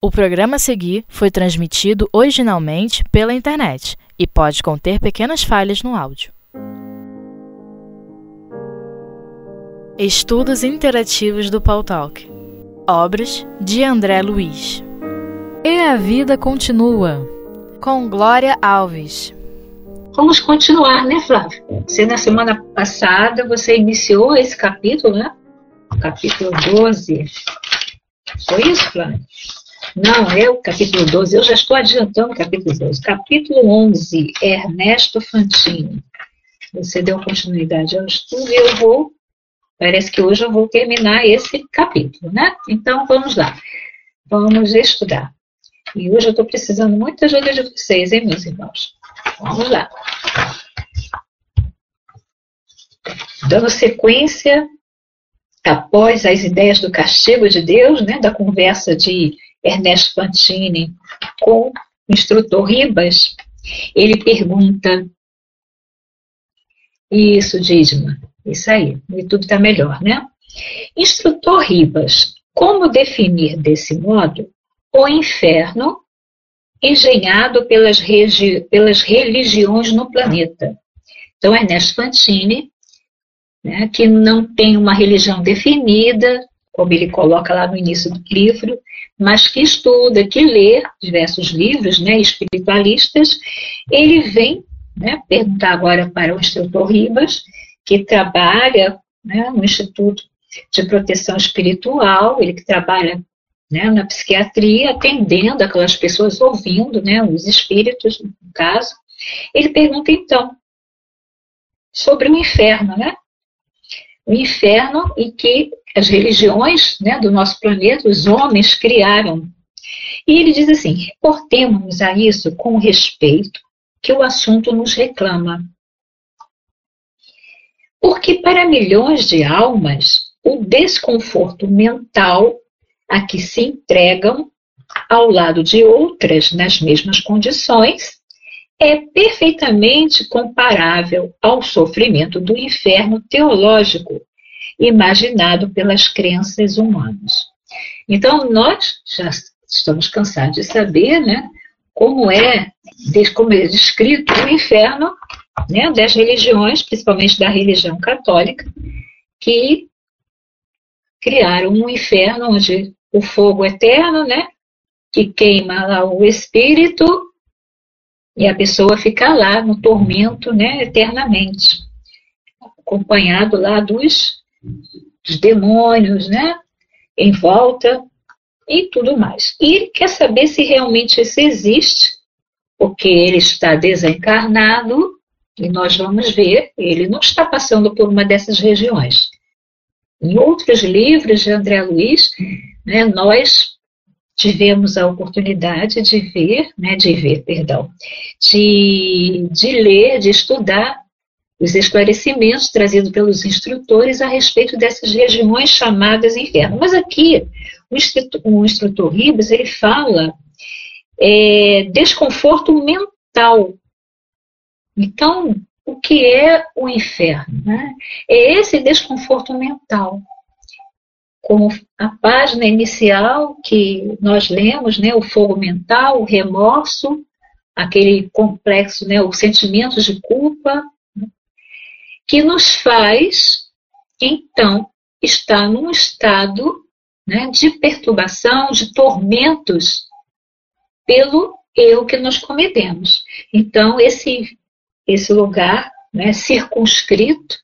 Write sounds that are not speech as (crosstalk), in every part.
O programa a seguir foi transmitido originalmente pela internet e pode conter pequenas falhas no áudio. Estudos Interativos do Paul Talk Obras de André Luiz E a Vida Continua com Glória Alves Vamos continuar, né, Flávio? Você, na semana passada, você iniciou esse capítulo, né? Capítulo 12. Foi isso, Flávio? Não, é o capítulo 12. Eu já estou adiantando o capítulo 12. Capítulo 11, Ernesto Fantini. Você deu continuidade ao estudo e eu vou. Parece que hoje eu vou terminar esse capítulo, né? Então vamos lá. Vamos estudar. E hoje eu estou precisando muito da ajuda de vocês, hein, meus irmãos? Vamos lá. Dando sequência após as ideias do castigo de Deus, né, da conversa de Ernesto Fantini com o instrutor Ribas, ele pergunta isso, Dízima, isso aí, e tudo está melhor, né? Instrutor Ribas, como definir desse modo o inferno engenhado pelas, pelas religiões no planeta? Então, Ernesto Fantini, né, que não tem uma religião definida, como ele coloca lá no início do livro, mas que estuda, que lê diversos livros né, espiritualistas, ele vem né, perguntar agora para o instrutor Ribas, que trabalha né, no Instituto de Proteção Espiritual, ele que trabalha né, na psiquiatria, atendendo aquelas pessoas, ouvindo né, os espíritos, no caso. Ele pergunta então sobre o inferno, né? O inferno e que as religiões né, do nosso planeta, os homens criaram. E ele diz assim: reportemos a isso com respeito que o assunto nos reclama. Porque para milhões de almas, o desconforto mental a que se entregam ao lado de outras nas mesmas condições é perfeitamente comparável ao sofrimento do inferno teológico imaginado pelas crenças humanas. Então, nós já estamos cansados de saber né, como, é, como é descrito o inferno né, das religiões, principalmente da religião católica, que criaram um inferno onde o fogo eterno, né, que queima lá o espírito e a pessoa fica lá no tormento, né, eternamente, acompanhado lá dos dos demônios, né? Em volta e tudo mais. E ele quer saber se realmente isso existe, porque ele está desencarnado e nós vamos ver, ele não está passando por uma dessas regiões. Em outros livros de André Luiz, né, nós tivemos a oportunidade de ver, né, de ver, perdão, de, de ler, de estudar os esclarecimentos trazidos pelos instrutores a respeito dessas regiões chamadas inferno. Mas aqui, o instrutor, o instrutor Ribas, ele fala é, desconforto mental. Então, o que é o inferno? Né? É esse desconforto mental. Como a página inicial que nós lemos, né, o fogo mental, o remorso, aquele complexo, né, os sentimentos de culpa, que nos faz, então, estar num estado né, de perturbação, de tormentos pelo erro que nós cometemos. Então, esse, esse lugar né, circunscrito,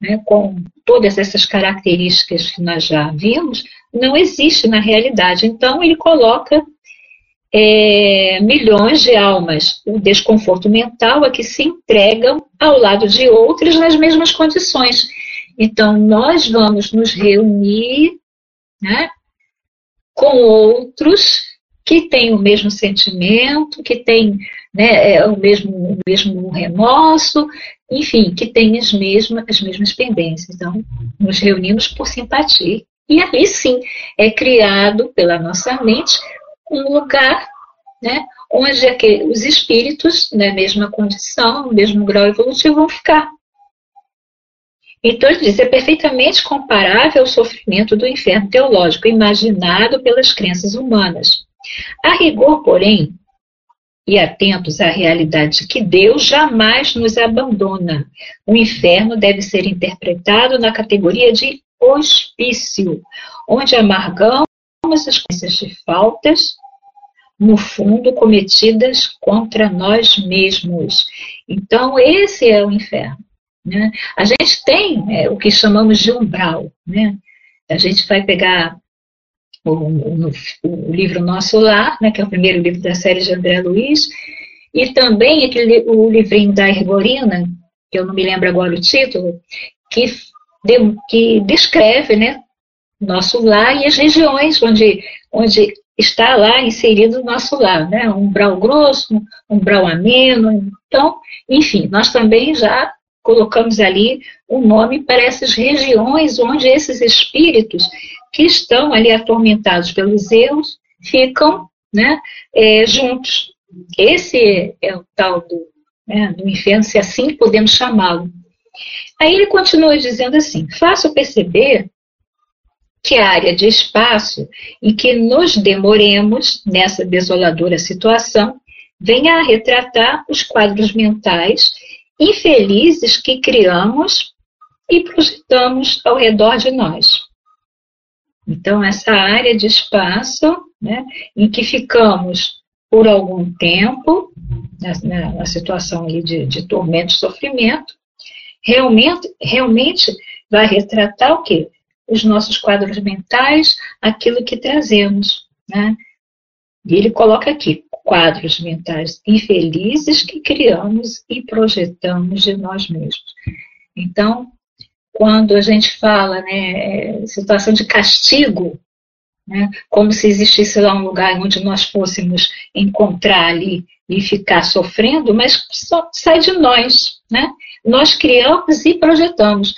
né, com todas essas características que nós já vimos, não existe na realidade. Então, ele coloca é, milhões de almas o desconforto mental a que se entregam ao lado de outras nas mesmas condições. Então, nós vamos nos reunir né, com outros que têm o mesmo sentimento, que têm né, é, o, mesmo, o mesmo remorso, enfim, que têm as mesmas, as mesmas pendências. Então, nos reunimos por simpatia. E aí sim é criado pela nossa mente um lugar né, onde os espíritos, na mesma condição, no mesmo grau evolutivo, vão ficar. Então, ele diz, é perfeitamente comparável ao sofrimento do inferno teológico, imaginado pelas crenças humanas. A rigor, porém, e atentos à realidade de que Deus jamais nos abandona. O inferno deve ser interpretado na categoria de hospício, onde amargamos as consequências de faltas, no fundo, cometidas contra nós mesmos. Então, esse é o inferno. Né? A gente tem é, o que chamamos de umbral. Né? A gente vai pegar o, o, o, livro Nosso Lar, né, que é o primeiro livro da série de André Luiz, e também aquele, o livrinho da Herborina, que eu não me lembro agora o título, que, de, que descreve né, nosso lar e as regiões onde, onde está lá inserido o nosso lar, né? Um umbral grosso, um umbral ameno. Então, enfim, nós também já colocamos ali o um nome para essas regiões onde esses espíritos que estão ali atormentados pelos erros ficam né, é, juntos. Esse é o tal do, né, do inferno, se assim podemos chamá-lo. Aí ele continua dizendo assim: faço perceber que a área de espaço em que nos demoremos nessa desoladora situação venha a retratar os quadros mentais infelizes que criamos e projetamos ao redor de nós. Então, essa área de espaço né, em que ficamos por algum tempo, na, na situação ali de, de tormento e sofrimento, realmente, realmente vai retratar o quê? Os nossos quadros mentais, aquilo que trazemos. Né? E ele coloca aqui, quadros mentais infelizes que criamos e projetamos de nós mesmos. Então, quando a gente fala, né, é, situação de castigo, né, como se existisse lá um lugar onde nós fôssemos encontrar ali e ficar sofrendo, mas só sai de nós, né? Nós criamos e projetamos.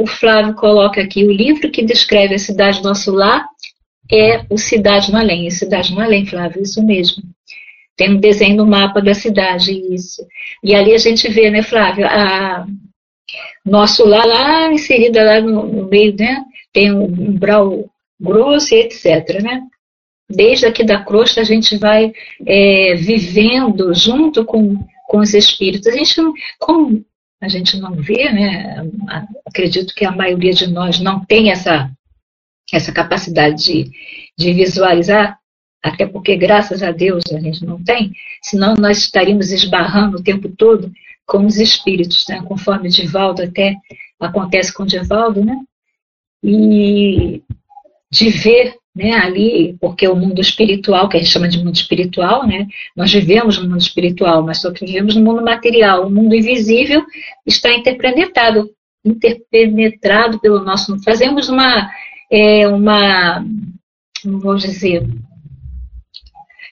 O Flávio coloca aqui o livro que descreve a cidade do nosso lar é o Cidade no Além. É Cidade no Além, Flávio, isso mesmo. Tem um desenho no mapa da cidade, isso. E ali a gente vê, né, Flávio, a, nosso lá, lá inserida lá no, no meio, né? Tem um umbral grosso e etc, né? Desde aqui da crosta a gente vai é, vivendo junto com, com os espíritos. A gente, como a gente não vê, né? Acredito que a maioria de nós não tem essa, essa capacidade de, de visualizar, até porque, graças a Deus, a gente não tem, senão nós estaríamos esbarrando o tempo todo com os espíritos, né? conforme Divaldo até acontece com Divaldo, né? E de ver né, ali, porque o mundo espiritual, que a gente chama de mundo espiritual, né? Nós vivemos no mundo espiritual, mas só que vivemos no mundo material. O mundo invisível está interpenetrado, interpenetrado pelo nosso. Fazemos uma, é, uma, não vou dizer,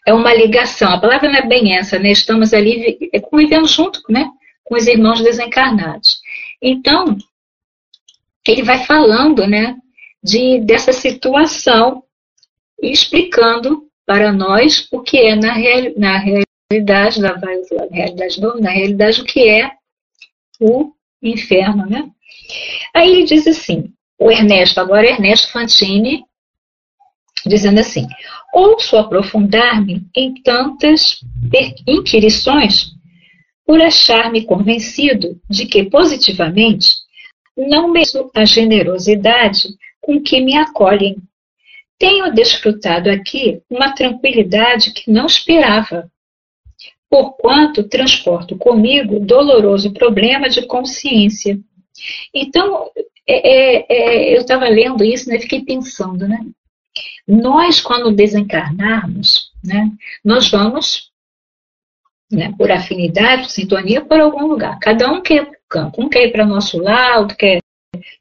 é uma ligação. A palavra não é bem essa, né? Estamos ali é, convivendo junto, né? com os irmãos desencarnados. Então, ele vai falando, né, de, dessa situação explicando para nós o que é na, real, na realidade, na realidade, na realidade, o que é o inferno, né? Aí ele diz assim, o Ernesto, agora Ernesto Fantini, dizendo assim: ouço aprofundar-me em tantas inquirições por achar-me convencido de que, positivamente, não meço a generosidade com que me acolhem. Tenho desfrutado aqui uma tranquilidade que não esperava, porquanto transporto comigo doloroso problema de consciência. Então, é, é, é, eu estava lendo isso e né, fiquei pensando, né? Nós, quando desencarnarmos, né, nós vamos né, por afinidade, por sintonia, por algum lugar. Cada um quer para o campo. Um quer ir para nosso lar, outro quer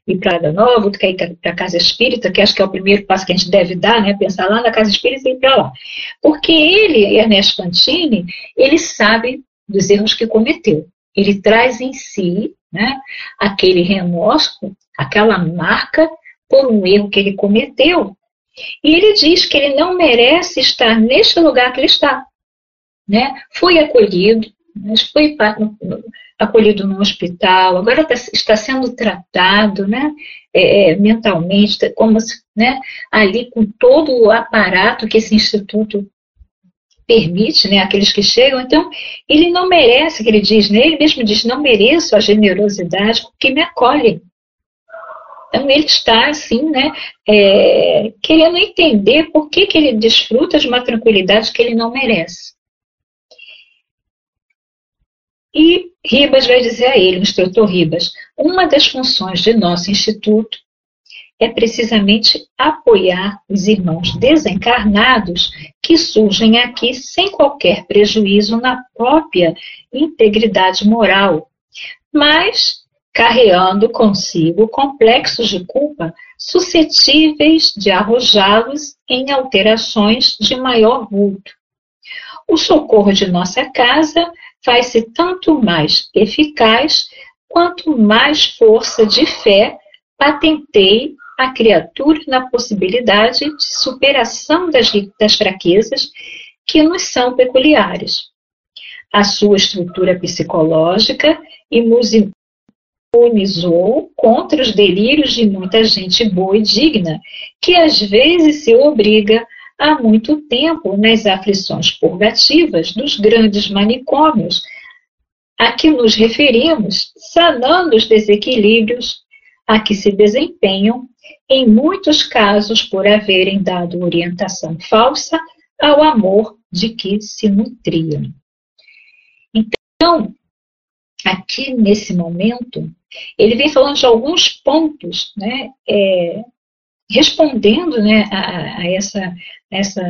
ir para Ada Nova, outro quer ir para a Casa Espírita, que acho que é o primeiro passo que a gente deve dar, né? Pensar lá na Casa Espírita e ir para lá. Porque ele, Ernesto Fantini, ele sabe dos erros que cometeu. Ele traz em si né, aquele remorso, aquela marca por um erro que ele cometeu. E ele diz que ele não merece estar neste lugar que ele está né? Foi acolhido, mas foi acolhido no hospital, agora tá, está sendo tratado, né? É, é, mentalmente, como se, né? Ali com todo o aparato que esse instituto permite, né, aqueles que chegam, então ele não merece, que ele diz, né, ele mesmo diz, não mereço a generosidade porque me acolhe. Então ele está assim, né, é, querendo entender por que, que ele desfruta de uma tranquilidade que ele não merece. E Ribas vai dizer a ele, o instrutor Ribas, uma das funções de nosso instituto é precisamente apoiar os irmãos desencarnados que surgem aqui sem qualquer prejuízo na própria integridade moral, mas carreando consigo complexos de culpa suscetíveis de arrojá-los em alterações de maior vulto. O socorro de nossa casa faz-se tanto mais eficaz quanto mais força de fé patenteie a criatura na possibilidade de superação das, das fraquezas que nos são peculiares. A sua estrutura psicológica imunizou contra os delírios de muita gente boa e digna, que às vezes se obriga há muito tempo nas aflições purgativas dos grandes manicômios a que nos referimos, sanando os desequilíbrios a que se desempenham, em muitos casos por haverem dado orientação falsa ao amor de que se nutriam. Então, aqui nesse momento, ele vem falando de alguns pontos, né, é, respondendo né, a, a essa, essa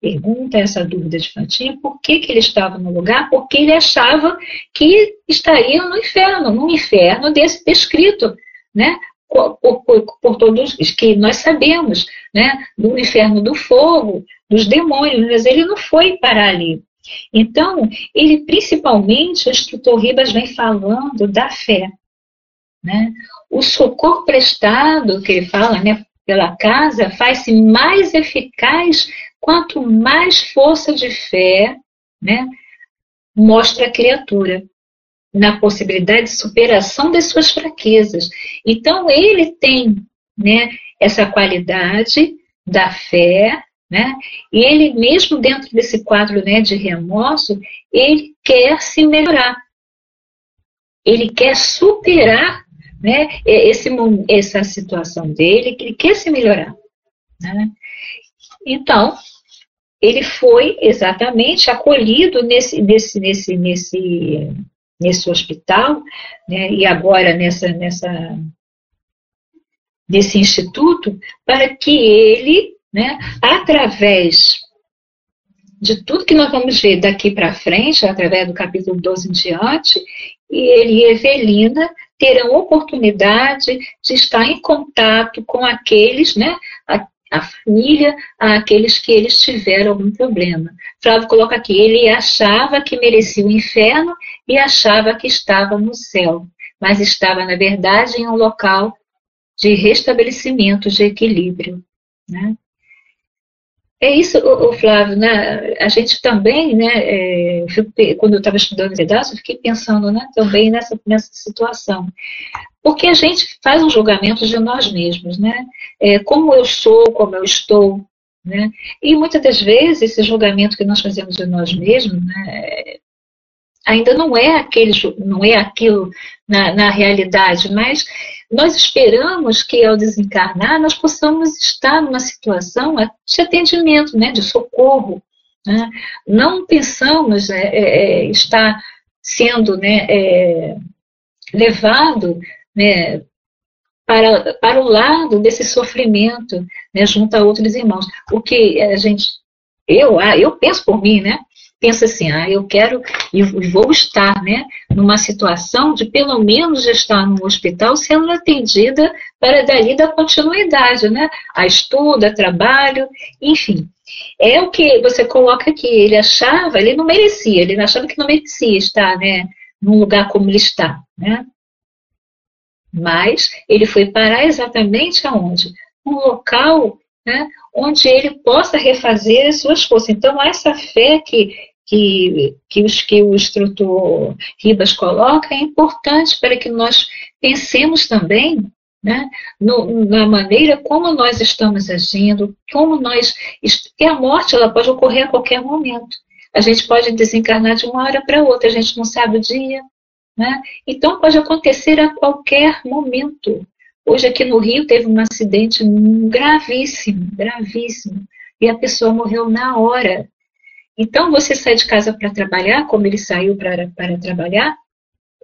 pergunta, essa dúvida de Fantinha, por que, que ele estava no lugar? Porque ele achava que estaria no inferno, no inferno desse descrito, né? Por, por, por, todos que nós sabemos, né? Do inferno do fogo, dos demônios, mas ele não foi para ali. Então, ele principalmente, o instrutor Ribas vem falando da fé. Né? O socorro prestado, que ele fala, né, pela casa, faz-se mais eficaz quanto mais força de fé né, mostra a criatura na possibilidade de superação das suas fraquezas. Então, ele tem né, essa qualidade da fé, né, e ele, mesmo dentro desse quadro né, de remorso, ele quer se melhorar. Ele quer superar né, esse, essa situação dele, que ele quer se melhorar. Né? Então, ele foi exatamente acolhido nesse, nesse, nesse, nesse, nesse hospital, né, e agora nessa, nessa, nesse instituto, para que ele, né, através de tudo que nós vamos ver daqui para frente, através do capítulo 12 em diante, ele e Evelina terão oportunidade de estar em contato com aqueles, né, a, a família, aqueles que eles tiveram algum problema. Flávio coloca aqui, ele achava que merecia o inferno e achava que estava no céu, mas estava, na verdade, em um local de restabelecimento, de equilíbrio. Né? É isso, o, Flávio, né? A gente também, né? É, quando eu estava estudando esse pedaço, eu fiquei pensando, né? Também nessa, nessa situação. Porque a gente faz um julgamento de nós mesmos, né? É, como eu sou, como eu estou, né? E muitas das vezes esse julgamento que nós fazemos de nós mesmos, né? Ainda não é aquele, não é aquilo na, na realidade, mas nós esperamos que ao desencarnar nós possamos estar numa situação de atendimento, né, de socorro. Né? Não pensamos é, é, é, estar sendo né, é, levado né, para, para o lado desse sofrimento né, junto a outros irmãos. O que a gente, eu, ah, eu penso por mim, né? Pensa assim, ah, eu quero e vou estar, né, numa situação de pelo menos estar no hospital sendo atendida para dali da continuidade, né, a estudo, a trabalho, enfim. É o que você coloca aqui, ele achava, ele não merecia, ele achava que não merecia estar, né, num lugar como ele está, né. Mas ele foi parar exatamente aonde? Um local né, onde ele possa refazer as suas forças. Então, essa fé que, que, que, os, que o instrutor Ribas coloca é importante para que nós pensemos também né? No, na maneira como nós estamos agindo, como nós. E a morte ela pode ocorrer a qualquer momento. A gente pode desencarnar de uma hora para outra, a gente não sabe o dia. Né? Então pode acontecer a qualquer momento. Hoje aqui no Rio teve um acidente gravíssimo, gravíssimo, e a pessoa morreu na hora. Então você sai de casa para trabalhar, como ele saiu para, trabalhar,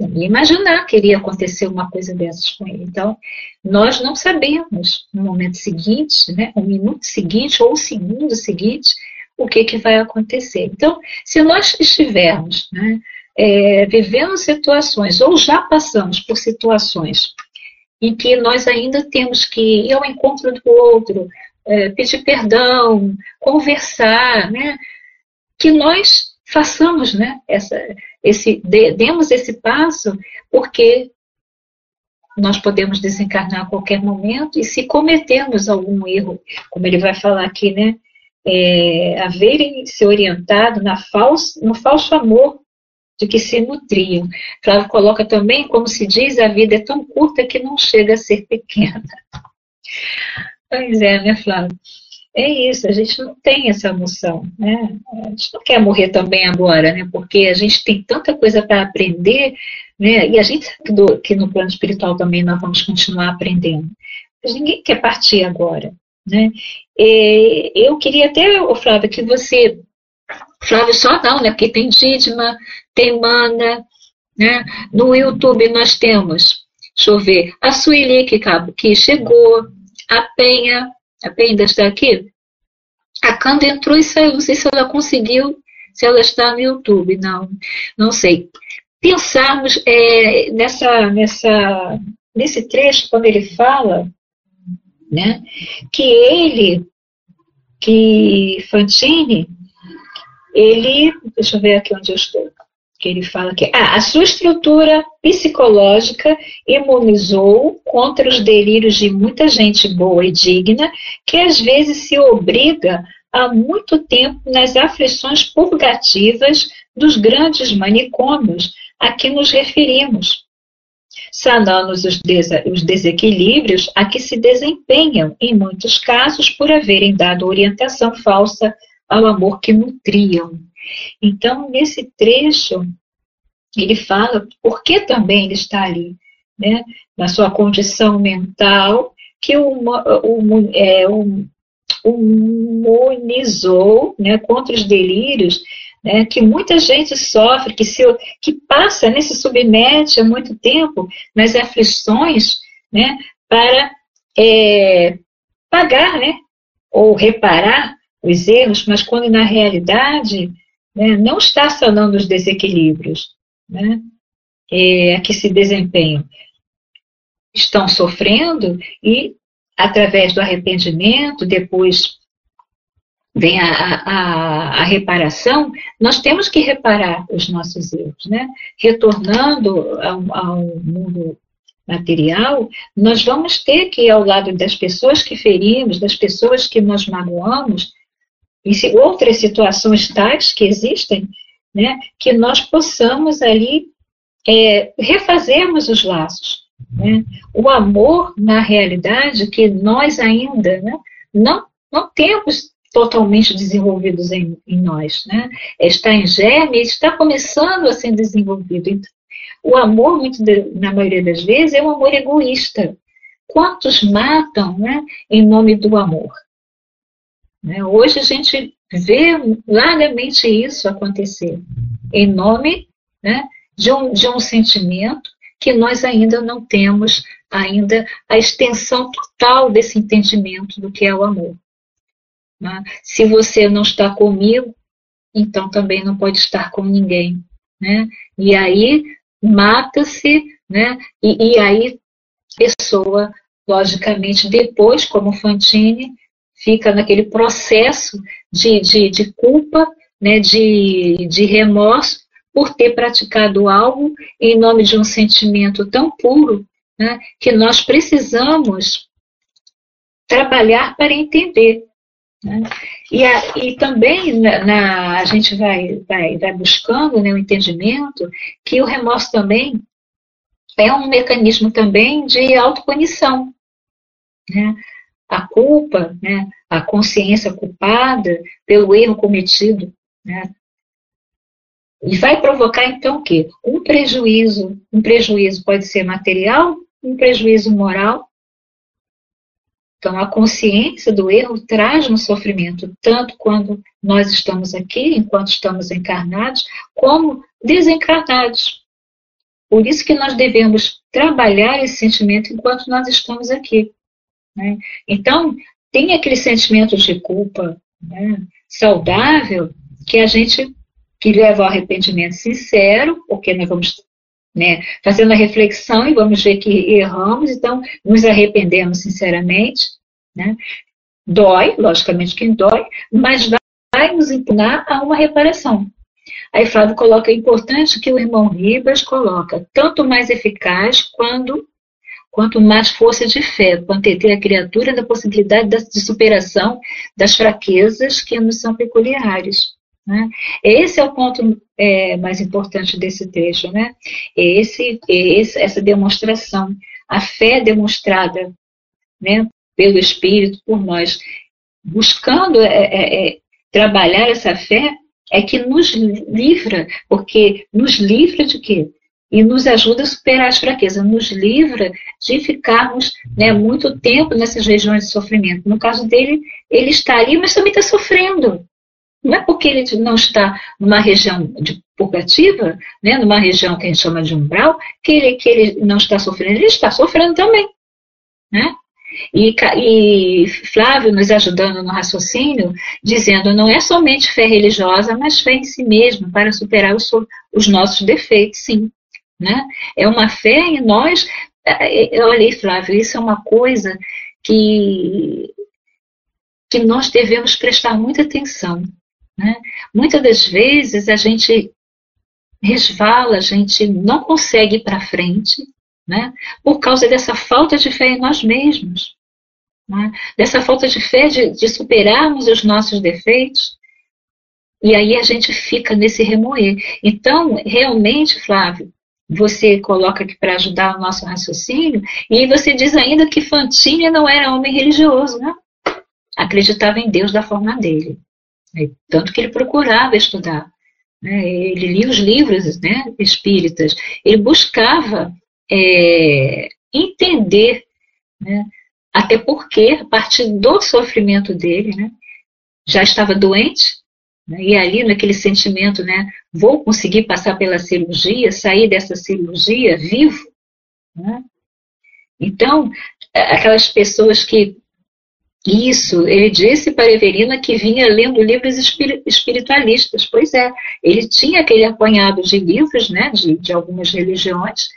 ia imaginar que iria acontecer uma coisa dessas com ele. Então, nós não sabemos no momento seguinte, né, o minuto seguinte ou o segundo seguinte, o que, que vai acontecer. Então, se nós estivermos né, é, vivendo situações, ou já passamos por situações em que nós ainda temos que ir ao encontro do outro, é, pedir perdão, conversar, né, que nós façamos, né, essa, esse, demos esse passo, porque nós podemos desencarnar a qualquer momento e se cometermos algum erro, como ele vai falar aqui, né, é, haverem se orientado na falso, no falso amor de que se nutriam. Flávio coloca também, como se diz, a vida é tão curta que não chega a ser pequena. (laughs) Pois é, né, Flávio? É isso, a gente não tem essa noção, né? A gente não quer morrer também agora, né? Porque a gente tem tanta coisa para aprender, né? E a gente sabe que no plano espiritual também nós vamos continuar aprendendo. Mas ninguém quer partir agora, né? E eu queria até, Flávio, que você Flávio só não, né? Porque tem Didma, tem Mana, né? No YouTube nós temos, deixa eu ver, a Sueli que, que chegou, a Penha, a Penha ainda está aqui? A Canda entrou e saiu, não sei se ela conseguiu, se ela está no YouTube, não, não sei. Pensarmos é, nessa, nessa, nesse trecho, quando ele fala, né, que ele, que Fantini, ele, deixa eu ver aqui onde eu estou, que ele fala que ah, a sua estrutura psicológica imunizou contra os delírios de muita gente boa e digna, que às vezes se obriga há muito tempo nas aflições purgativas dos grandes manicômios a que nos referimos, sanando os, des os desequilíbrios a que se desempenham, em muitos casos, por haverem dado orientação falsa ao amor que nutriam. Então, nesse trecho, ele fala por que também ele está ali, né? na sua condição mental, que o, o, é, o, imunizou né, contra os delírios né, que muita gente sofre, que, se, que passa, né, se submete há muito tempo nas aflições né, para é, pagar né, ou reparar os erros, mas quando na realidade né, não está sanando os desequilíbrios né, é, que se desempenham. Estão sofrendo e, através do arrependimento, depois vem a, a, a, reparação, nós temos que reparar os nossos erros. Né? Retornando ao, ao mundo material, nós vamos ter que ir ao lado das pessoas que ferimos, das pessoas que nós magoamos, e outras situações tais que existem, né, que nós possamos ali é, refazermos os laços. Né? O amor, na realidade, que nós ainda né, não, não temos totalmente desenvolvidos em, em nós. Né? Está em germe, está começando a ser desenvolvido. Então, o amor, muito na maioria das vezes, é um amor egoísta. Quantos matam né, em nome do amor? Né? Hoje a gente vê largamente isso acontecer, em nome né, de, um, de um sentimento que nós ainda não temos ainda a extensão total desse entendimento do que é o amor. Né? Se você não está comigo, então também não pode estar com ninguém. Né? E aí mata-se, né? e, e aí pessoa, logicamente, depois, como Fantini, fica naquele processo de, de, de culpa, né, de, de remorso por ter praticado algo em nome de um sentimento tão puro né, que nós precisamos trabalhar para entender. Né? E, a, e, também na, na, a gente vai, vai, vai buscando né, o entendimento que o remorso também é um mecanismo também de autopunição. Né? A culpa, né? a consciência culpada pelo erro cometido, né? E vai provocar então o quê? Um prejuízo. Um prejuízo pode ser material, um prejuízo moral. Então, a consciência do erro traz um sofrimento, tanto quando nós estamos aqui, enquanto estamos encarnados, como desencarnados. Por isso que nós devemos trabalhar esse sentimento enquanto nós estamos aqui. Né? Então, tem aquele sentimento de culpa né, saudável que a gente que leva ao arrependimento sincero, porque nós vamos né, fazendo a reflexão e vamos ver que erramos, então nos arrependemos sinceramente. Né? Dói, logicamente que dói, mas vai nos impugnar a uma reparação. Aí Flávio coloca é importante que o irmão Ribas coloca, tanto mais eficaz quando quanto mais força de fé, quanto ter a criatura da possibilidade de superação das fraquezas que nos são peculiares. Né? Esse é o ponto é, mais importante desse trecho, né? Esse, esse, essa demonstração, a fé demonstrada né, pelo Espírito por nós, buscando é, é, é, trabalhar essa fé, é que nos livra, porque nos livra de quê? E nos ajuda a superar as fraquezas, nos livra de ficarmos né, muito tempo nessas regiões de sofrimento. No caso dele, ele está ali, mas também está sofrendo. Não é porque ele não está numa região de purgativa, né, numa região que a gente chama de umbral, que ele, que ele não está sofrendo, ele está sofrendo também. Né? E, e, Flávio nos ajudando no raciocínio, dizendo não é somente fé religiosa, mas fé em si mesmo, para superar os, os nossos defeitos, sim. Né? É uma fé em nós. É, é, olha aí, Flávio, isso é uma coisa que, que nós devemos prestar muita atenção. Né? Muitas das vezes a gente resvala, a gente não consegue ir para frente, né? por causa dessa falta de fé em nós mesmos, né? dessa falta de fé de, de superarmos os nossos defeitos. E aí a gente fica nesse remoer. Então, realmente, Flávio, você coloca aqui para ajudar o nosso raciocínio, e você diz ainda que Fantini não era homem religioso, né? Acreditava em Deus da forma dele. Né? Tanto que ele procurava estudar. Né? Ele lia os livros né, espíritas. Ele buscava é, entender, né? até porque, a partir do sofrimento dele, né, já estava doente? E ali naquele sentimento, né, vou conseguir passar pela cirurgia, sair dessa cirurgia vivo. Né? Então, aquelas pessoas que isso, ele disse para Everina que vinha lendo livros espiritualistas. Pois é, ele tinha aquele apanhado de livros, né, de, de algumas religiões,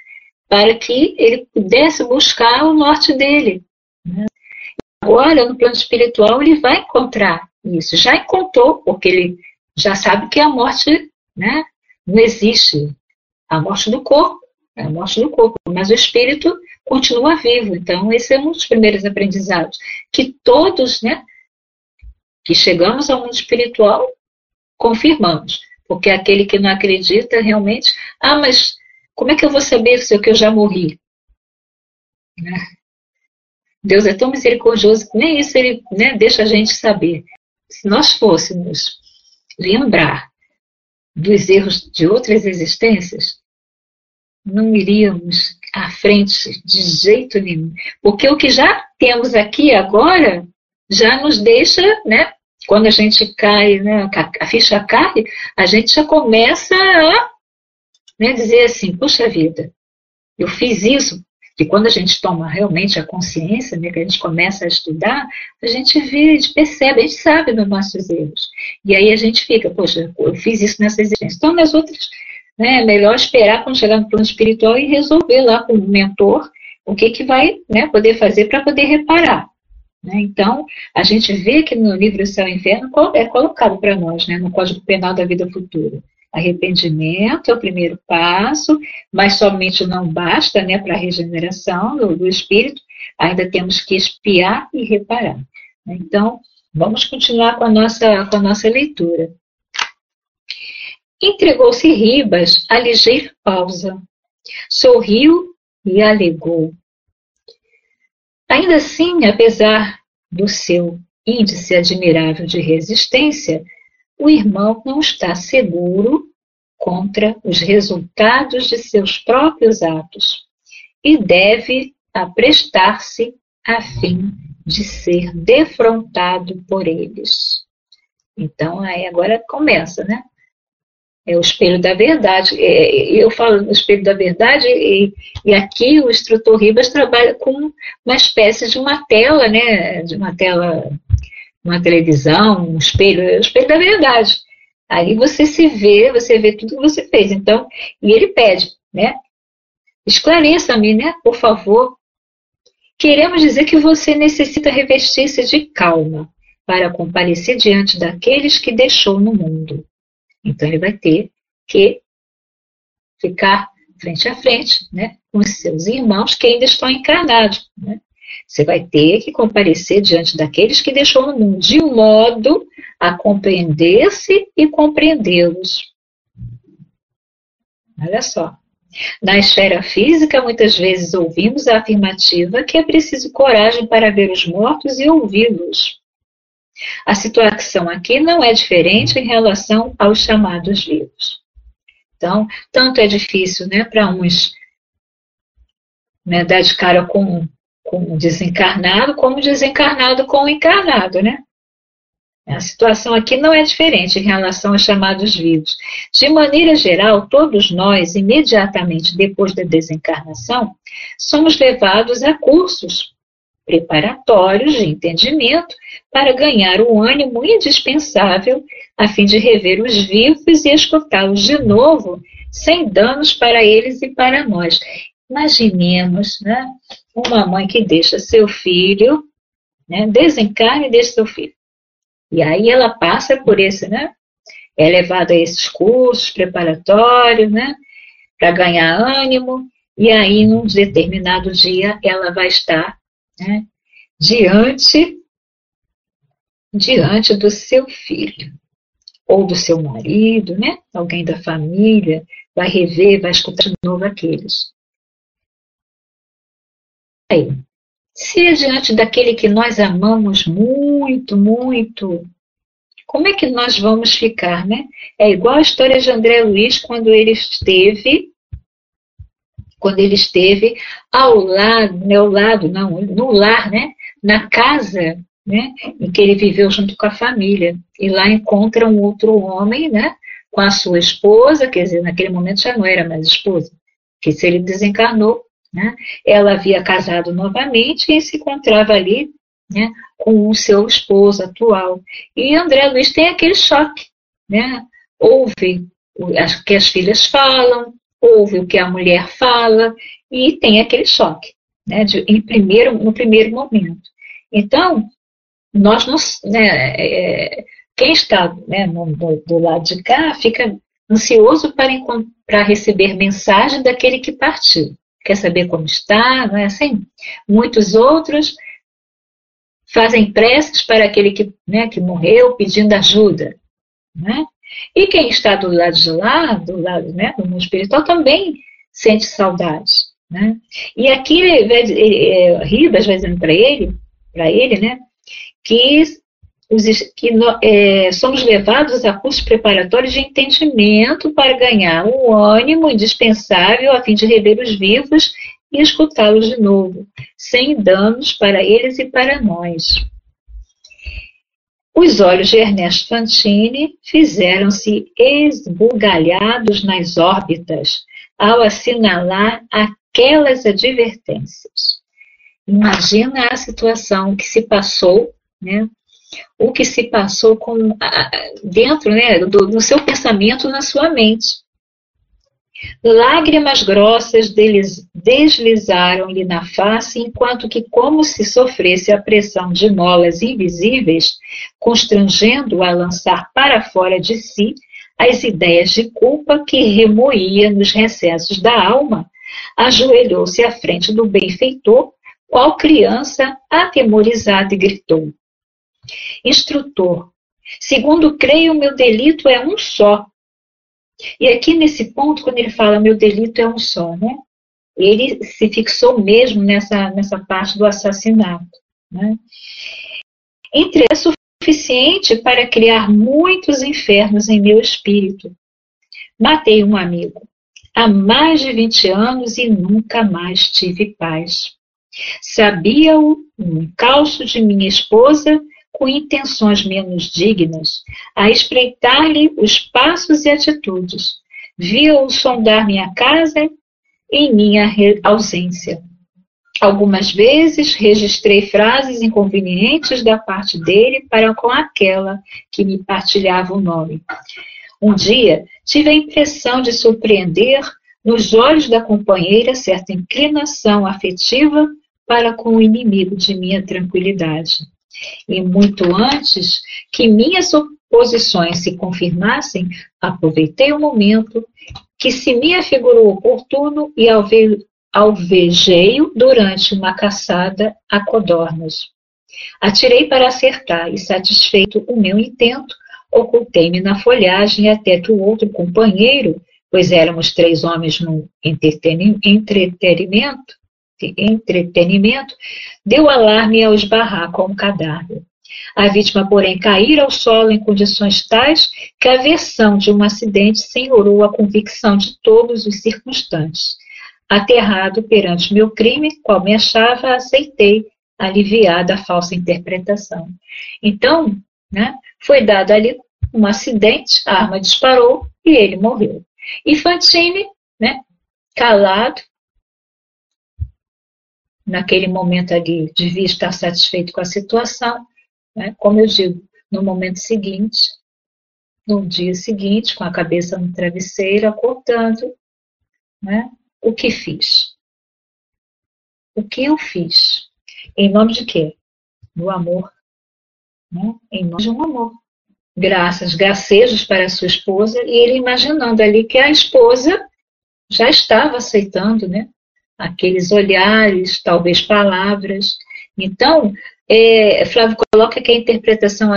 para que ele pudesse buscar o norte dele. Né? Agora, no plano espiritual, ele vai encontrar isso. Já encontrou, porque ele já sabe que a morte né, não existe. A morte do corpo, é a morte do corpo. Mas o espírito continua vivo. Então, esse é um dos primeiros aprendizados. Que todos, né, que chegamos ao mundo espiritual, confirmamos. Porque aquele que não acredita realmente, ah, mas como é que eu vou saber se eu já morri? Né? Deus é tão misericordioso que nem isso ele né, deixa a gente saber. Se nós fôssemos lembrar dos erros de outras existências, não iríamos à frente de jeito nenhum. Porque o que já temos aqui agora já nos deixa, né? Quando a gente cai, né, a ficha cai, a gente já começa a né, dizer assim, puxa vida, eu fiz isso, que quando a gente toma realmente a consciência, né, que a gente começa a estudar, a gente vê, a gente percebe, a gente sabe dos nossos erros. E aí a gente fica, poxa, eu fiz isso nessa existência. Então, nas outras né? É melhor esperar quando chegar no plano espiritual e resolver lá com o mentor o que, que vai né, poder fazer para poder reparar. Né? Então, a gente vê que no livro Céu e Inferno é colocado para nós, né, no Código Penal da Vida Futura. Arrependimento é o primeiro passo, mas somente não basta né, para a regeneração do, do espírito, ainda temos que espiar e reparar. Então, vamos continuar com a nossa, com a nossa leitura. Entregou-se Ribas a ligeira pausa. Sorriu e alegou. Ainda assim, apesar do seu índice admirável de resistência, o irmão não está seguro contra os resultados de seus próprios atos e deve aprestar-se a fim de ser defrontado por eles. Então, aí agora começa, né? É o espelho da verdade. É, eu falo no espelho da verdade e, e, aqui o instrutor Ribas trabalha com uma espécie de uma tela, né? De uma tela, uma televisão, um espelho, é o espelho da verdade. Aí você se vê, você vê tudo que você fez. Então, e ele pede, né? Esclareça-me, né? Por favor. Queremos dizer que você necessita revestir-se de calma para comparecer diante daqueles que deixou no mundo. Então, ele vai ter que ficar frente a frente né, com seus irmãos que ainda estão encarnados. Né? Você vai ter que comparecer diante daqueles que deixou no mundo, de modo a compreender-se e compreendê-los. Olha só. Na esfera física, muitas vezes ouvimos a afirmativa que é preciso coragem para ver os mortos e ouvi-los. A situação aqui não é diferente em relação aos chamados vivos. Então, tanto é difícil né, para uns né, dar de cara com, com desencarnado, como desencarnado com o encarnado, né? A situação aqui não é diferente em relação aos chamados vivos. De maneira geral, todos nós, imediatamente depois da desencarnação, somos levados a cursos preparatórios de entendimento para ganhar o ânimo indispensável a fim de rever os vivos e escutá-los de novo, sem danos para eles e para nós. Imaginemos né, uma mãe que deixa seu filho, né, desencarne e deixa seu filho. E aí ela passa por esse, né? É levada a esses cursos preparatórios, né? Para ganhar ânimo. E aí, num determinado dia, ela vai estar né, diante, diante do seu filho. Ou do seu marido, né? Alguém da família. Vai rever, vai escutar de novo aqueles. Aí, se é diante daquele que nós amamos muito, muito, como é que nós vamos ficar, né? É igual a história de André Luiz quando ele esteve, quando ele esteve ao lado, né, ao lado, não, no lar, né? Na casa, né? Em que ele viveu junto com a família. E lá encontra um outro homem, né? Com a sua esposa, quer dizer, naquele momento já não era mais esposa, que se ele desencarnou, né? Ela havia casado novamente e se encontrava ali né, com o seu esposo atual. E André Luiz tem aquele choque. Né? Ouve o que as filhas falam, ouve o que a mulher fala e tem aquele choque né, de, em primeiro, no primeiro momento. Então, nós não, né, é, quem está né, no, do, do, lado de cá fica ansioso para, para receber mensagem daquele que partiu quer saber como está, não é assim? Muitos outros fazem preces para aquele que, né, que morreu pedindo ajuda. Né? E quem está do lado de lá, do lado né, do mundo espiritual, também sente saudade. Né? E aqui é, Ribas vai dizendo para ele, para ele, né, que é, somos levados a cursos preparatórios de entendimento para ganhar o ânimo indispensável a fim de rever os vivos e escutá-los de novo, sem danos para eles e para nós. Os olhos de Ernesto Fantini fizeram-se esbugalhados nas órbitas ao assinalar aquelas advertências. Imagina a situação que se passou né, o que se passou com, dentro né, do, seu pensamento na sua mente. Lágrimas grossas deslizaram-lhe na face, enquanto que, como se sofresse a pressão de molas invisíveis, constrangendo-o a lançar para fora de si as ideias de culpa que remoía nos recessos da alma, ajoelhou-se à frente do benfeitor, qual criança atemorizada e gritou: Instrutor, segundo creio, meu delito é um só. E aqui nesse ponto, quando ele fala meu delito é um só, né? ele se fixou mesmo nessa, nessa parte do assassinato. Né? Entre é suficiente para criar muitos infernos em meu espírito. Matei um amigo há mais de 20 anos e nunca mais tive paz. Sabia-o um encalço de minha esposa com intenções menos dignas, a espreitar-lhe os passos e atitudes. Via-o sondar minha casa em minha ausência. Algumas vezes registrei frases inconvenientes da parte dele para com aquela que me partilhava o nome. Um dia tive a impressão de surpreender nos olhos da companheira certa inclinação afetiva para com o inimigo de minha tranquilidade. E muito antes que minhas oposições se confirmassem, aproveitei o momento que se me afigurou oportuno e alvejei-o durante uma caçada a codornas. Atirei para acertar e, satisfeito o meu intento, ocultei-me na folhagem até que o outro companheiro, pois éramos três homens no entretenimento, entretenimento, deu alarme ao esbarrar com o cadáver. A vítima, porém, caíra ao solo em condições tais que a versão de um acidente senhorou a convicção de todos os circunstantes. Aterrado perante meu crime, qual me achava, aceitei, aliviada a falsa interpretação. Então, né, foi dado ali um acidente, a arma disparou e ele morreu. E Fantine, né, calado, naquele momento ali devia estar satisfeito com a situação, né? como eu digo, no momento seguinte, no dia seguinte, com a cabeça no travesseiro, acordando, né? o que fiz? O que eu fiz? Em nome de quê? Do amor. Né? Em nome de um amor. Graças, gracejos para a sua esposa, e ele imaginando ali que a esposa já estava aceitando, né? Aqueles olhares, talvez palavras. Então, é, Flávio coloca que a interpretação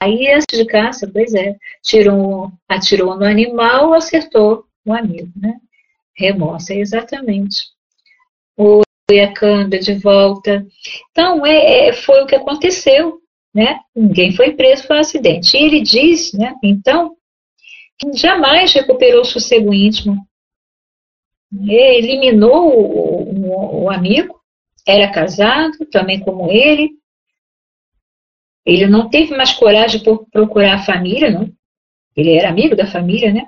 aí é de caça, pois é, tirou, atirou no animal, acertou no amigo, né? Remorso, é exatamente. O Iacanda de volta. Então, é, é, foi o que aconteceu, né? Ninguém foi preso, foi um acidente. E ele diz, né, então, que jamais recuperou o sossego íntimo, eliminou o, o, amigo, era casado, também como ele. Ele não teve mais coragem de procurar a família, não. Ele era amigo da família, né?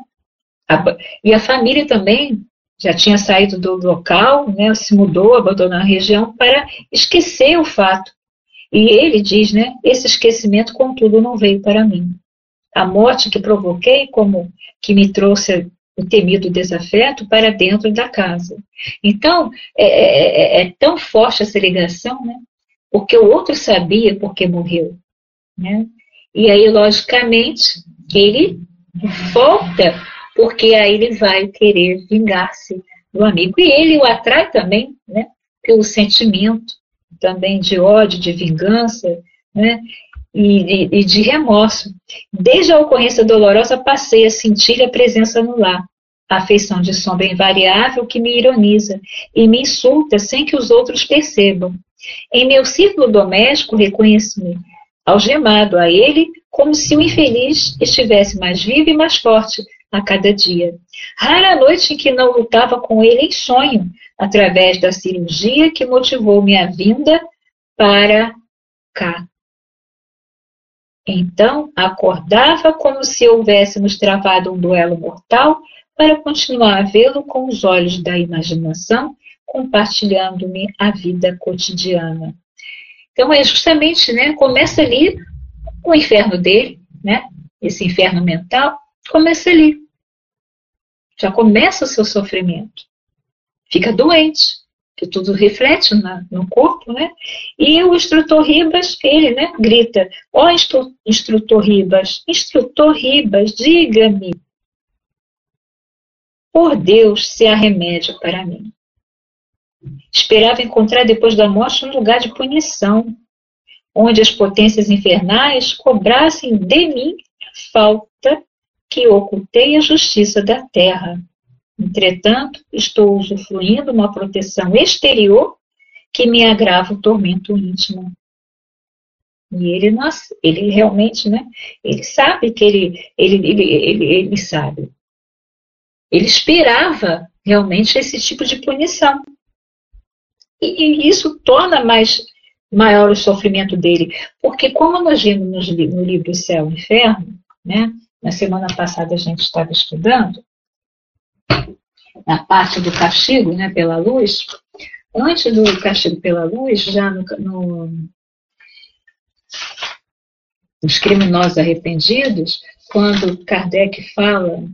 E a família também já tinha saído do local, né? Se mudou, abandonou a região para esquecer o fato. E ele diz, né? Esse esquecimento, contudo, não veio para mim. A morte que provoquei, como que me trouxe o temido desafeto para dentro da casa. Então, é, é, é, é, tão forte essa ligação, né? Porque o outro sabia porque morreu, né? E aí, logicamente, ele volta, porque aí ele vai querer vingar-se do amigo. E ele o atrai também, né? Pelo sentimento também de ódio, de vingança, né? E, e, de remorso. Desde a ocorrência dolorosa, passei a sentir a presença no lar. A afeição de sombra invariável que me ironiza e me insulta sem que os outros percebam. Em meu círculo doméstico, reconheço-me algemado a ele como se o infeliz estivesse mais vivo e mais forte a cada dia. Rara noite em que não lutava com ele em sonho, através da cirurgia que motivou minha vinda para cá. Então, acordava como se houvéssemos travado um duelo mortal para continuar a vê-lo com os olhos da imaginação, compartilhando-me a vida cotidiana. Então, é justamente, né, começa ali o inferno dele, né, esse inferno mental, começa ali. Já começa o seu sofrimento. Fica doente, que tudo reflete na, no corpo, né? E o instrutor Ribas, ele, né, grita: Ó oh, instru, instrutor Ribas, instrutor Ribas, diga-me, por Deus, se há remédio para mim. Esperava encontrar depois da morte um lugar de punição, onde as potências infernais cobrassem de mim a falta que ocultei a justiça da terra. Entretanto, estou usufruindo uma proteção exterior que me agrava o tormento íntimo. E ele, nossa, ele realmente, né? Ele sabe que ele, ele, ele, ele, ele sabe. Ele esperava realmente esse tipo de punição. E, e isso torna mais maior o sofrimento dele. Porque como nós vimos no, no livro Céu e Inferno, né? Na semana passada a gente estava estudando, na parte do castigo né, pela luz, antes do castigo pela luz, já no, no, nos criminosos arrependidos, quando Kardec fala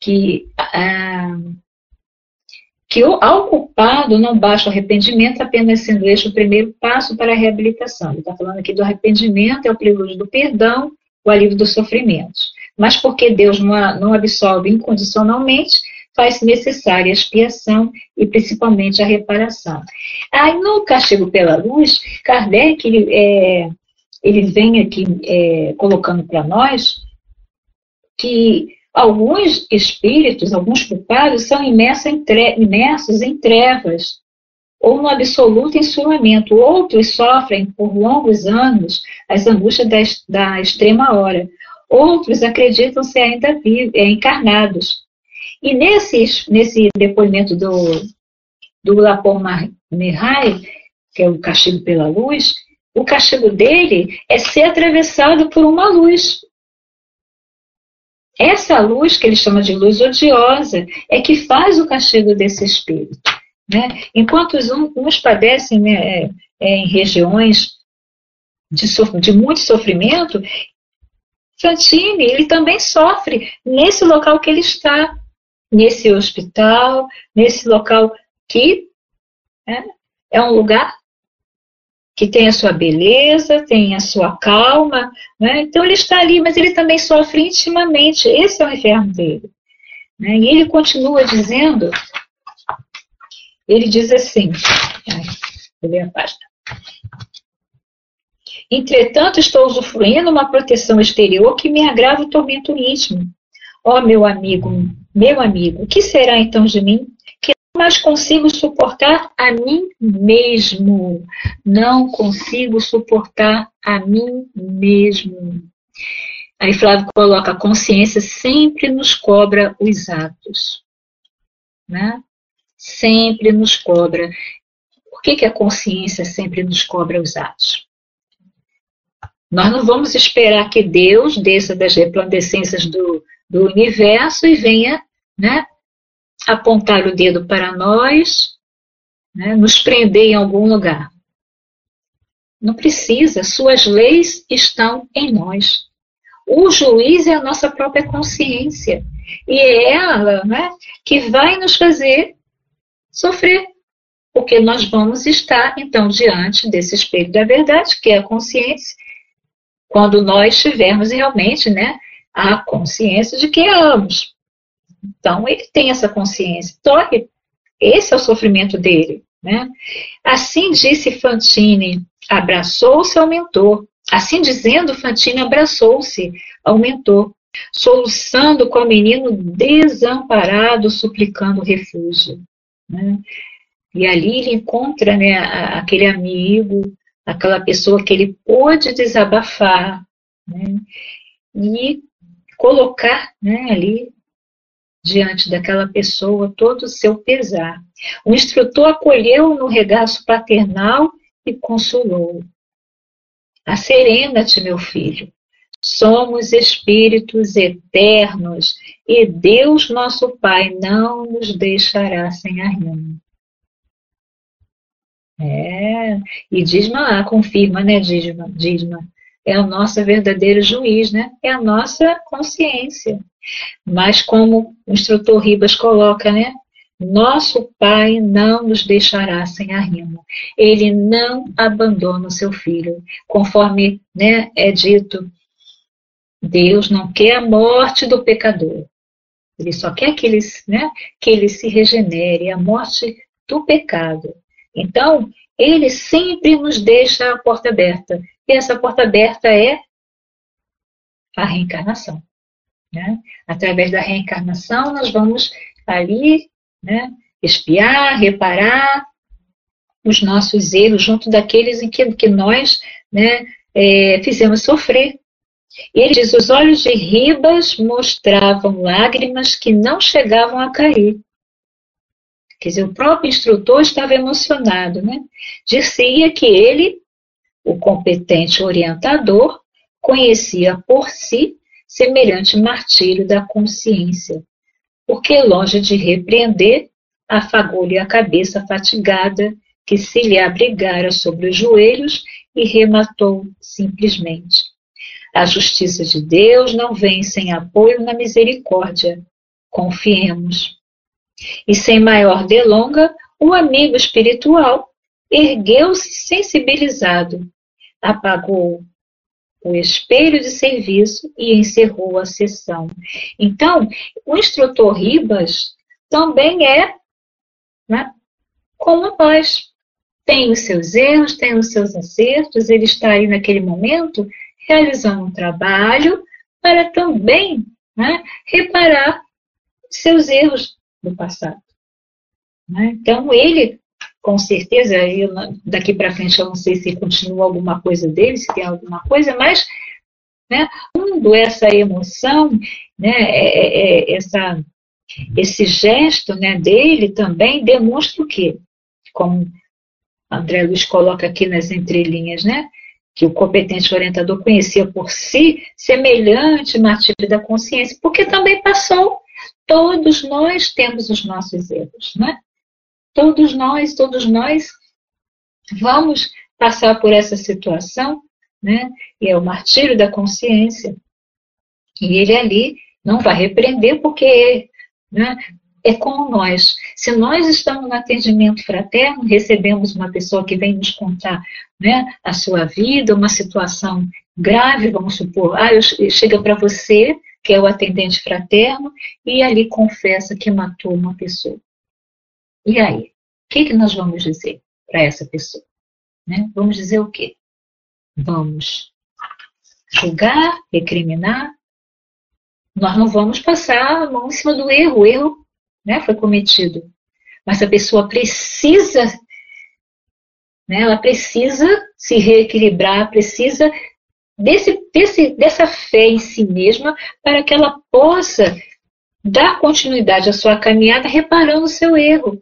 que, ah, que ao culpado não basta o arrependimento, apenas sendo este o primeiro passo para a reabilitação. Ele está falando aqui do arrependimento, é o prelúdio do perdão, o alívio dos sofrimentos. Mas porque Deus não, absolve incondicionalmente, faz necessária a expiação e principalmente a reparação. Aí no Castigo pela Luz, Kardec ele, é, ele vem aqui é, colocando para nós que alguns espíritos, alguns culpados, são imersos em, imersos em trevas ou no absoluto ensulamento. Outros sofrem por longos anos as angústias da, da extrema hora. Outros acreditam ser ainda vivos, é, encarnados. E nesse, nesse depoimento do, do Lapor Mihai, que é o castigo pela luz, o castigo dele é ser atravessado por uma luz. Essa luz, que ele chama de luz odiosa, é que faz o castigo desse espírito. Né? Enquanto uns padecem né, é, é, em regiões de, de muito sofrimento, Fantine, ele também sofre nesse local que ele está, nesse hospital, nesse local que é, é um lugar que tem a sua beleza, tem a sua calma, né? então ele está ali, mas ele também sofre intimamente, esse é o inferno dele. Né? E ele continua dizendo, ele diz assim, vou ler a página. Entretanto, estou usufruindo uma proteção exterior que me agrava o tormento íntimo. Ó oh, meu amigo, meu amigo, o que será então de mim? Que não mais consigo suportar a mim mesmo. Não consigo suportar a mim mesmo. Aí Flávio coloca: a consciência sempre nos cobra os atos. Né? Sempre nos cobra. Por que, que a consciência sempre nos cobra os atos? Nós não vamos esperar que Deus desça das resplandecências do, do universo e venha né, apontar o dedo para nós, né, nos prender em algum lugar. Não precisa, suas leis estão em nós. O juiz é a nossa própria consciência. E é ela né, que vai nos fazer sofrer. Porque nós vamos estar, então, diante desse espelho da verdade, que é a consciência, quando nós tivermos realmente né, a consciência de que amamos. Então, ele tem essa consciência. Então, esse é o sofrimento dele. Né? Assim disse Fantine, abraçou-se ao mentor. Assim dizendo, Fantine abraçou-se ao mentor, soluçando com o menino desamparado, suplicando refúgio. Né? E ali ele encontra né, aquele amigo, aquela pessoa que ele pôde desabafar né, e colocar né, ali diante daquela pessoa todo o seu pesar. O instrutor acolheu no regaço paternal e consolou. Acerena-te, meu filho. Somos espíritos eternos e Deus, nosso Pai, não nos deixará sem arrimo. É, e Disma confirma, né, Disma? É o nosso verdadeiro juiz, né? É a nossa consciência. Mas como o instrutor Ribas coloca, né? Nosso Pai não nos deixará sem arrimo. Ele não abandona o seu filho. Conforme né, é dito, Deus não quer a morte do pecador. Ele só quer que ele, né, que ele se regenere, a morte do pecado. Então, ele sempre nos deixa a porta aberta. E essa porta aberta é a reencarnação. Né? Através da reencarnação, nós vamos ali, né, espiar, reparar os nossos erros junto daqueles em que, que nós né, é, fizemos sofrer. Ele diz: os olhos de Ribas mostravam lágrimas que não chegavam a cair. Quer dizer, o próprio instrutor estava emocionado, né? Dizia que ele, o competente orientador, conhecia por si semelhante martírio da consciência, porque, longe de repreender, afagou-lhe a cabeça fatigada que se lhe abrigara sobre os joelhos e rematou simplesmente. A justiça de Deus não vem sem apoio na misericórdia. Confiemos. E sem maior delonga, o amigo espiritual ergueu-se sensibilizado, apagou o espelho de serviço e encerrou a sessão. Então, o instrutor Ribas também é né, como nós. Tem os seus erros, tem os seus acertos, ele está aí naquele momento realizando um trabalho para também né, reparar seus erros do passado. Né? Então, ele, com certeza, eu, daqui para frente eu não sei se continua alguma coisa dele, se tem alguma coisa, mas né, quando essa emoção, né, é, é, é, essa, esse gesto né, dele também demonstra o quê? Como André Luiz coloca aqui nas entrelinhas, né? que o competente orientador conhecia por si semelhante martírio da consciência, porque também passou. Todos nós temos os nossos erros, né? Todos nós, todos nós vamos passar por essa situação, né? E é o martírio da consciência. E ele ali não vai repreender porque né, é como nós. Se nós estamos no atendimento fraterno, recebemos uma pessoa que vem nos contar né, a sua vida, uma situação grave, vamos supor, ah, chega para você, que é o atendente fraterno, e ali confessa que matou uma pessoa. E aí? O que, que nós vamos dizer para essa pessoa? Né? Vamos dizer o quê? Vamos julgar, recriminar. Nós não vamos passar a mão em cima do erro. O erro né, foi cometido. Mas a pessoa precisa, né, ela precisa se reequilibrar, precisa desse, desse, dessa fé em si mesma para que ela possa dar continuidade à sua caminhada reparando o seu erro,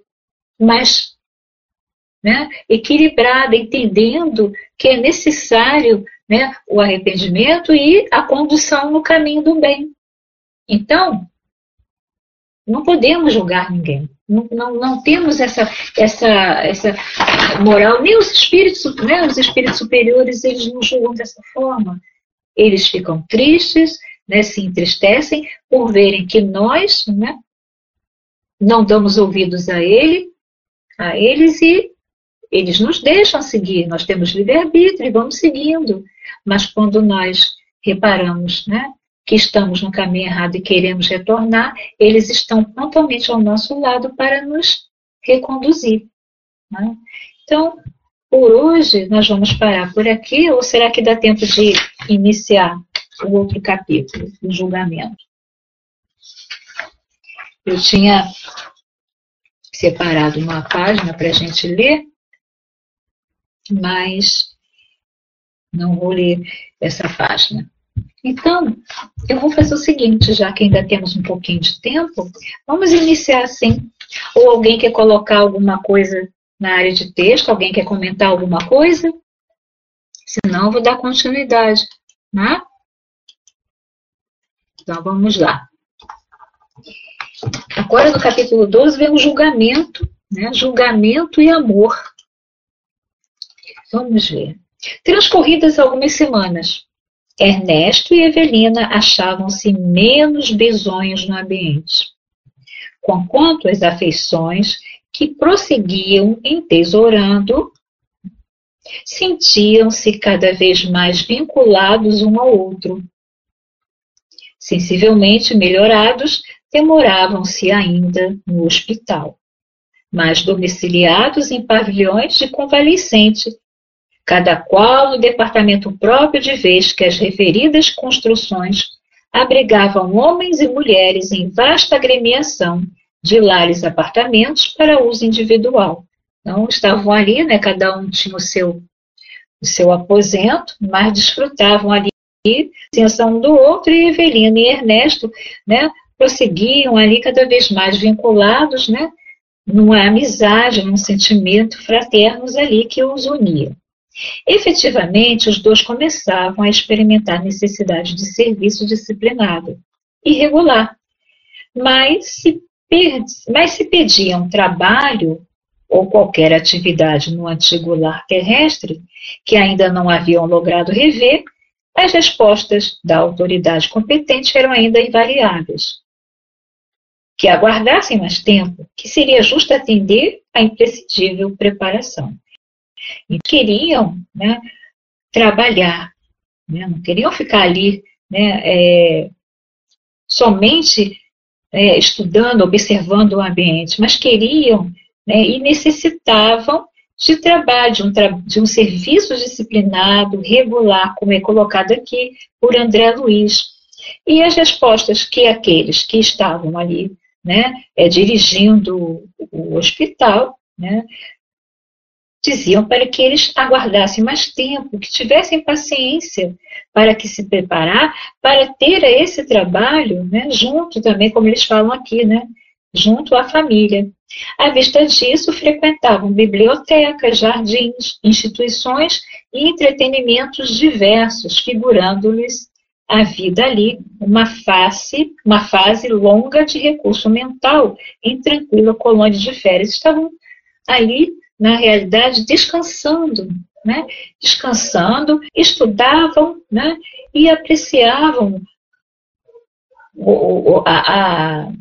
mas né, equilibrada, entendendo que é necessário né, o arrependimento e a condução no caminho do bem. Então, não podemos julgar ninguém. Não, não, temos essa, essa, essa moral. Nem os espíritos, né, os espíritos superiores, eles não julgam dessa forma. Eles ficam tristes, né, se entristecem por verem que nós né, não damos ouvidos a ele, a eles e eles nos deixam seguir. Nós temos livre-arbítrio e vamos seguindo. Mas quando nós reparamos né, que estamos no caminho errado e queremos retornar, eles estão pontualmente ao nosso lado para nos reconduzir. Né? Então, por hoje, nós vamos parar por aqui, ou será que dá tempo de iniciar o outro capítulo, o julgamento? Eu tinha separado uma página para a gente ler, mas não vou ler essa página. Então, eu vou fazer o seguinte, já que ainda temos um pouquinho de tempo, vamos iniciar assim. Ou alguém quer colocar alguma coisa na área de texto, alguém quer comentar alguma coisa? Senão, eu vou dar continuidade, né? Então, vamos lá. Agora, no capítulo 12, vem o julgamento, né? Julgamento e amor. Vamos ver. Transcorridas algumas semanas, Ernesto e Evelina achavam-se menos bisonhos no ambiente. Conquanto as afeições que prosseguiam entesourando, sentiam-se cada vez mais vinculados um ao outro. Sensivelmente melhorados, demoravam-se ainda no hospital, mas domiciliados em pavilhões de convalescente cada qual no departamento próprio de vez que as referidas construções abrigavam homens e mulheres em vasta agremiação de lares apartamentos para uso individual. Então, estavam ali, né, cada um tinha o seu, o seu aposento, mas desfrutavam ali um do outro, e Evelina e Ernesto né, prosseguiam ali cada vez mais vinculados, né, numa amizade, num sentimento fraternos ali que os unia. Efetivamente, os dois começavam a experimentar necessidade de serviço disciplinado e regular, mas se, mas se pediam trabalho ou qualquer atividade no antigo lar terrestre, que ainda não haviam logrado rever, as respostas da autoridade competente eram ainda invariáveis. Que aguardassem mais tempo, que seria justo atender à imprescindível preparação. E queriam né, trabalhar, né, não queriam ficar ali né, é, somente é, estudando, observando o ambiente, mas queriam né, e necessitavam de trabalho, de um, tra de um serviço disciplinado, regular, como é colocado aqui por André Luiz. E as respostas que aqueles que estavam ali né, é, dirigindo o hospital né, diziam para que eles aguardassem mais tempo, que tivessem paciência para que se preparar para ter esse trabalho né, junto também, como eles falam aqui, né, junto à família. À vista disso, frequentavam bibliotecas, jardins, instituições e entretenimentos diversos, figurando-lhes a vida ali uma face, uma fase longa de recurso mental em tranquila colônia de férias. Estavam ali, na realidade, descansando, né? descansando, estudavam né? e apreciavam a, a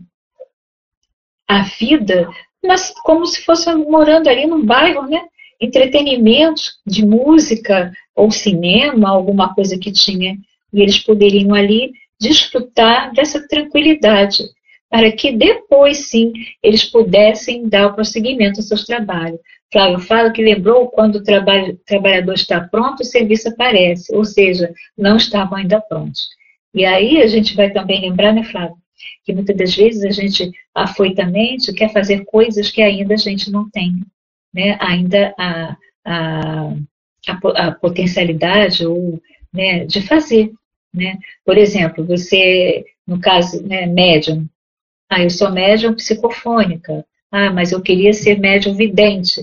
a vida, mas como se fosse morando ali num bairro, né? Entretenimentos de música ou cinema, alguma coisa que tinha, e eles poderiam ali desfrutar dessa tranquilidade, para que depois sim eles pudessem dar o prosseguimento aos seus trabalhos. Flávio fala que lembrou quando o trabalho, trabalhador está pronto, o serviço aparece, ou seja, não estavam ainda prontos. E aí a gente vai também lembrar, né, Flávio, que muitas das vezes a gente afoitamente quer fazer coisas que ainda a gente não tem, né? ainda a, a, a, a potencialidade ou, né, de fazer. Né? Por exemplo, você, no caso, né, médium, ah, eu sou médium psicofônica, ah, mas eu queria ser médium vidente.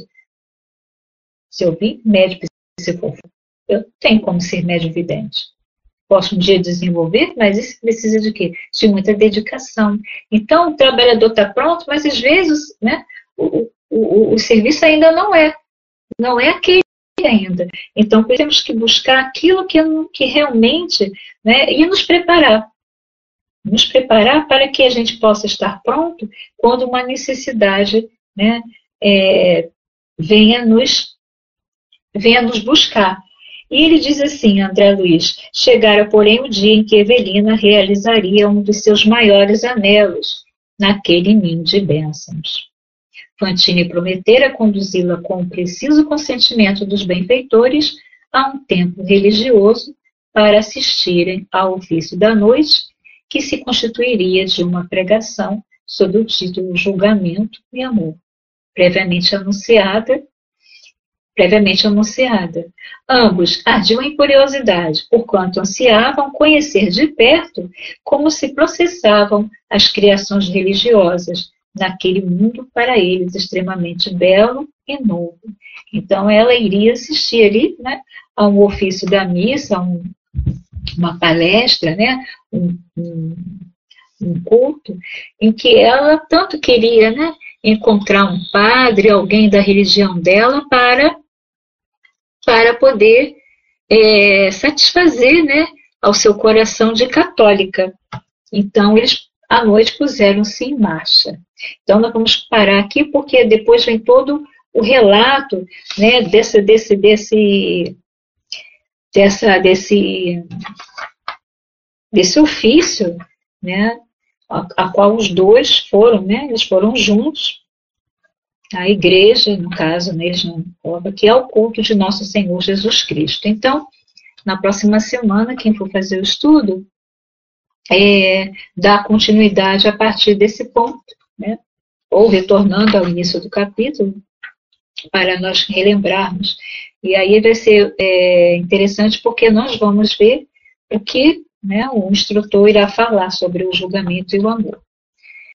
Se eu vi médium psicofônico, eu tenho como ser médium vidente posso um dia desenvolver, mas isso precisa de quê? De muita dedicação. Então, o trabalhador está pronto, mas às vezes né, o, o, o, serviço ainda não é. Não é aquele ainda. Então, temos que buscar aquilo que, que realmente, né, e nos preparar. Nos preparar para que a gente possa estar pronto quando uma necessidade né, é, venha, nos, venha nos buscar. E ele diz assim, André Luiz: chegara, porém, o dia em que Evelina realizaria um dos seus maiores anelos naquele ninho de bênçãos. Fantine prometera conduzi-la com o preciso consentimento dos benfeitores a um templo religioso para assistirem ao ofício da noite, que se constituiria de uma pregação sob o título Julgamento e Amor, previamente anunciada previamente anunciada. Ambos ardiam em curiosidade, porquanto ansiavam conhecer de perto como se processavam as criações religiosas naquele mundo para eles extremamente belo e novo. Então ela iria assistir ali né, a um ofício da missa, um, uma palestra, né, um, um, um culto, em que ela tanto queria né, encontrar um padre, alguém da religião dela, para para poder é, satisfazer né, ao seu coração de católica. Então, eles à noite puseram-se em marcha. Então, nós vamos parar aqui, porque depois vem todo o relato né, desse, desse, desse, dessa, desse, desse ofício, né, a, a, qual os dois foram, né, eles foram juntos a igreja, no caso, né, eles não colocam que é o culto de nosso Senhor Jesus Cristo. Então, na próxima semana, quem for fazer o estudo, é, dá continuidade a partir desse ponto, né, ou retornando ao início do capítulo, para nós relembrarmos. E aí vai ser é, interessante porque nós vamos ver o que né, o instrutor irá falar sobre o julgamento e o amor.